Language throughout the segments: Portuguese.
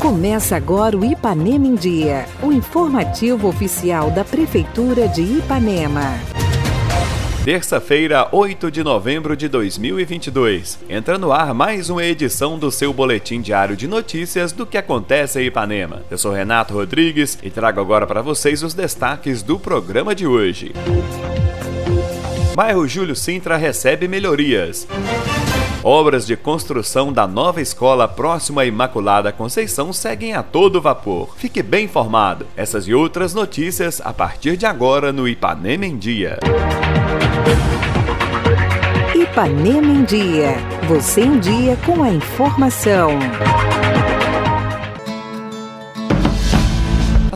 Começa agora o Ipanema em Dia, o informativo oficial da Prefeitura de Ipanema. Terça-feira, 8 de novembro de 2022. Entra no ar mais uma edição do seu boletim diário de notícias do que acontece em Ipanema. Eu sou Renato Rodrigues e trago agora para vocês os destaques do programa de hoje. Bairro Júlio Sintra recebe melhorias. Obras de construção da nova escola próxima à Imaculada Conceição seguem a todo vapor. Fique bem informado. Essas e outras notícias a partir de agora no Ipanema em Dia. Ipanema em Dia. Você em dia com a informação.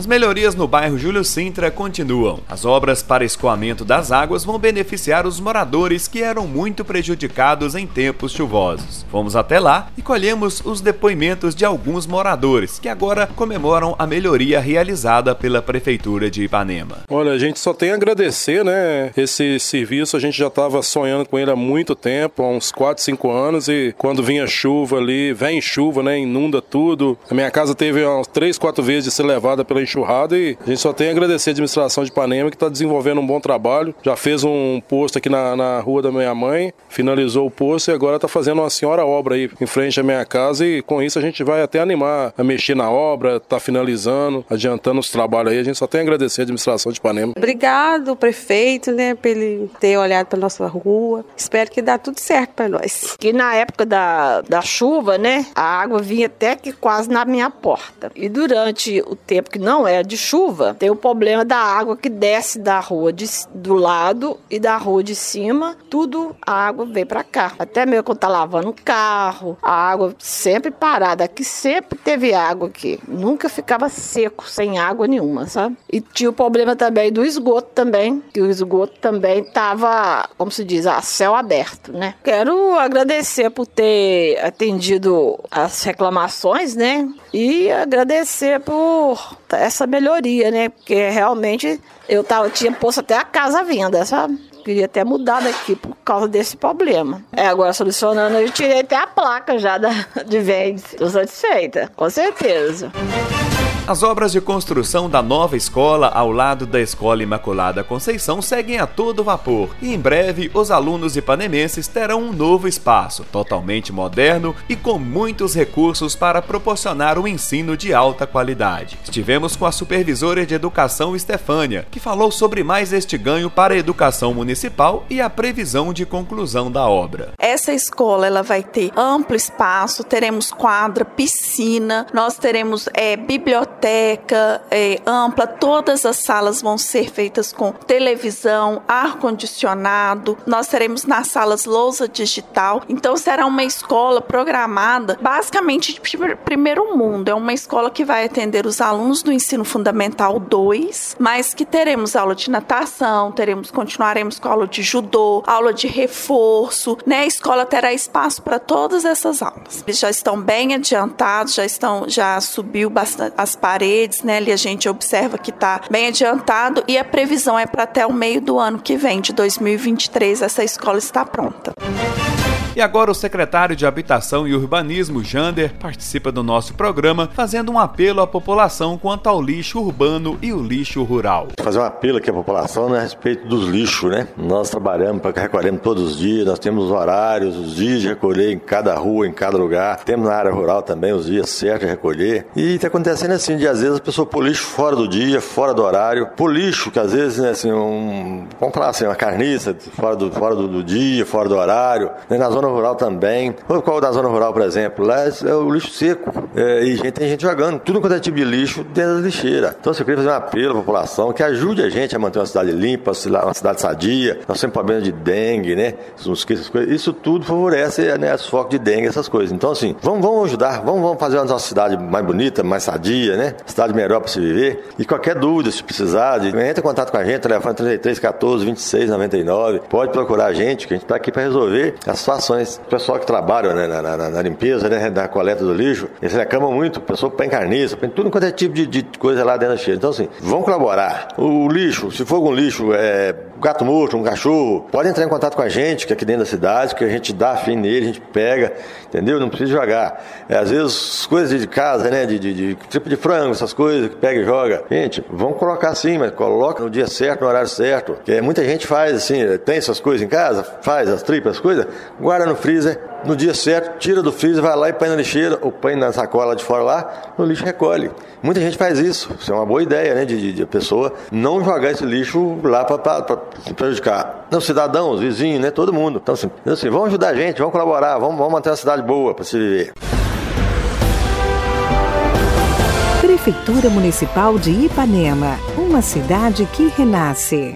As melhorias no bairro Júlio Sintra continuam. As obras para escoamento das águas vão beneficiar os moradores que eram muito prejudicados em tempos chuvosos. Fomos até lá e colhemos os depoimentos de alguns moradores que agora comemoram a melhoria realizada pela Prefeitura de Ipanema. Olha, a gente só tem a agradecer, né? Esse serviço a gente já estava sonhando com ele há muito tempo, há uns 4, 5 anos, e quando vinha chuva ali, vem chuva, né? Inunda tudo. A minha casa teve umas 3, 4 vezes de ser levada pela enxurrada e a gente só tem a agradecer a administração de Ipanema que está desenvolvendo um bom trabalho. Já fez um posto aqui na, na rua da minha mãe, finalizou o posto e agora está fazendo uma senhora obra aí em frente à minha casa e com isso a gente vai até animar a mexer na obra, tá finalizando, adiantando os trabalhos aí. A gente só tem a agradecer a administração de Ipanema. Obrigado, prefeito, né, por ele ter olhado para nossa rua. Espero que dá tudo certo para nós. Que na época da, da chuva, né, a água vinha até que quase na minha porta. E durante o tempo que não é de chuva, tem o problema da água que desce da rua de, do lado e da rua de cima, tudo a água vem para cá. Até mesmo quando tá lavando um carro, a água sempre parada. Aqui sempre teve água aqui. Nunca ficava seco, sem água nenhuma, sabe? E tinha o problema também do esgoto também, que o esgoto também tava, como se diz, a céu aberto, né? Quero agradecer por ter atendido as reclamações, né? E agradecer por essa melhoria, né? Porque realmente eu tava, tinha posto até a casa à venda, sabe? Queria até mudar daqui por causa desse problema. É, agora solucionando, eu tirei até a placa já da, de venda. Estou satisfeita, com certeza. As obras de construção da nova escola ao lado da Escola Imaculada Conceição seguem a todo vapor e em breve os alunos ipanemenses terão um novo espaço, totalmente moderno e com muitos recursos para proporcionar um ensino de alta qualidade. Estivemos com a supervisora de educação Estefânia, que falou sobre mais este ganho para a educação municipal e a previsão de conclusão da obra. Essa escola ela vai ter amplo espaço, teremos quadra, piscina, nós teremos é, biblioteca biblioteca é, ampla, todas as salas vão ser feitas com televisão, ar-condicionado. Nós teremos nas salas lousa digital. Então será uma escola programada basicamente de primeiro mundo. É uma escola que vai atender os alunos do ensino fundamental 2, mas que teremos aula de natação, teremos continuaremos com aula de judô, aula de reforço, né? A escola terá espaço para todas essas aulas. Eles já estão bem adiantados, já estão já subiu bastante as paredes, né? Ali a gente observa que está bem adiantado e a previsão é para até o meio do ano que vem, de 2023, essa escola está pronta. E agora o secretário de Habitação e Urbanismo, Jander, participa do nosso programa fazendo um apelo à população quanto ao lixo urbano e o lixo rural. Fazer um apelo aqui à população né, a respeito dos lixos, né? Nós trabalhamos para recolhemos todos os dias, nós temos os horários, os dias de recolher em cada rua, em cada lugar. Temos na área rural também os dias certos de recolher. E está acontecendo assim, de às vezes a pessoa pôr lixo fora do dia, fora do horário. Pôr lixo, que às vezes, né, assim, um, vamos falar assim, uma carniça fora do, fora do, do dia, fora do horário. Né, na zona zona rural também. Qual da zona rural, por exemplo? Lá é o lixo seco. É, e gente, tem gente jogando tudo quanto é tipo de lixo dentro da lixeira. Então, eu queria fazer um apelo à população que ajude a gente a manter uma cidade limpa, uma cidade sadia. Nós temos problema de dengue, né? Isso tudo favorece né, os focos de dengue, essas coisas. Então, assim, vamos, vamos ajudar, vamos, vamos fazer a nossa cidade mais bonita, mais sadia, né? Cidade melhor para se viver. E qualquer dúvida, se precisar, de, entre em contato com a gente, telefone 33 14 26 99. Pode procurar a gente, que a gente está aqui para resolver as situações O pessoal que trabalha né, na, na, na, limpeza, né, da coleta do lixo, eles reclamam muito. O pessoal põe carniça, põe tudo quanto é tipo de, de coisa lá dentro da cheia. Então, assim, vamos colaborar. O lixo, se for algum lixo, é gato morto, um cachorro, pode entrar em contato com a gente, que é aqui dentro da cidade, que a gente dá fim nele, a gente pega, entendeu? Não precisa jogar. É, às vezes, coisas de casa, né? De, de, de, tipo de frango, essas coisas que pega e joga. Gente, vamos colocar assim, mas coloca no dia certo, no horário certo. Que muita gente faz assim, tem essas coisas em casa, faz as tripas, as coisas, guarda no freezer, no dia certo, tira do freezer, vai lá e põe na lixeira, ou põe na sacola de fora lá, no lixo recolhe. Muita gente faz isso. Isso é uma boa ideia, né? De, de, de pessoa não jogar esse lixo lá para prejudicar. Não, cidadãos, vizinhos, né? Todo mundo. Então, assim, então, assim vamos ajudar a gente, vamos colaborar, vamos, vamos manter uma cidade boa para se viver. Prefeitura Municipal de Ipanema, uma cidade que renasce.